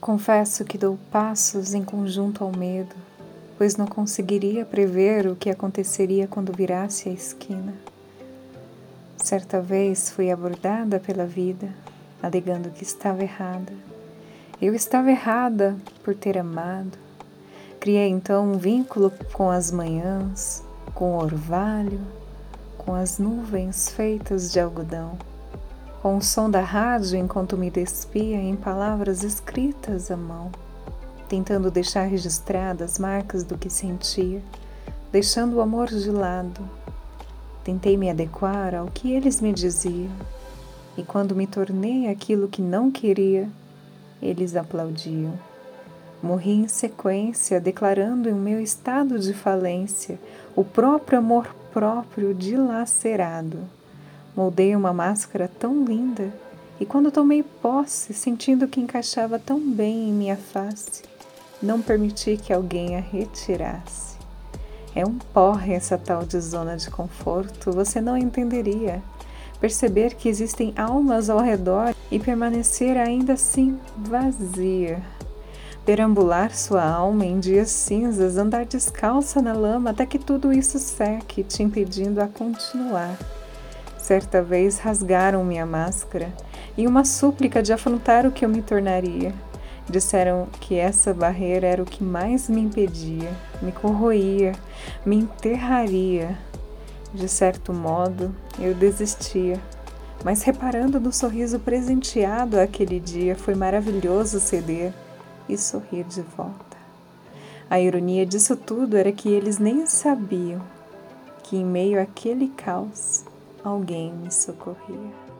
Confesso que dou passos em conjunto ao medo, pois não conseguiria prever o que aconteceria quando virasse a esquina. Certa vez fui abordada pela vida, alegando que estava errada. Eu estava errada por ter amado. Criei então um vínculo com as manhãs, com o orvalho, com as nuvens feitas de algodão com o som da rádio enquanto me despia em palavras escritas à mão, tentando deixar registradas marcas do que sentia, deixando o amor de lado. Tentei me adequar ao que eles me diziam, e quando me tornei aquilo que não queria, eles aplaudiam. Morri em sequência, declarando em meu estado de falência o próprio amor próprio dilacerado Moldei uma máscara tão linda e quando tomei posse, sentindo que encaixava tão bem em minha face, não permiti que alguém a retirasse. É um porre essa tal de zona de conforto, você não entenderia. Perceber que existem almas ao redor e permanecer ainda assim vazia. Perambular sua alma em dias cinzas, andar descalça na lama até que tudo isso seque, te impedindo a continuar. Certa vez rasgaram minha máscara em uma súplica de afrontar o que eu me tornaria. Disseram que essa barreira era o que mais me impedia, me corroía, me enterraria. De certo modo, eu desistia, mas reparando no sorriso presenteado aquele dia, foi maravilhoso ceder e sorrir de volta. A ironia disso tudo era que eles nem sabiam que, em meio àquele caos, alguém me socorria.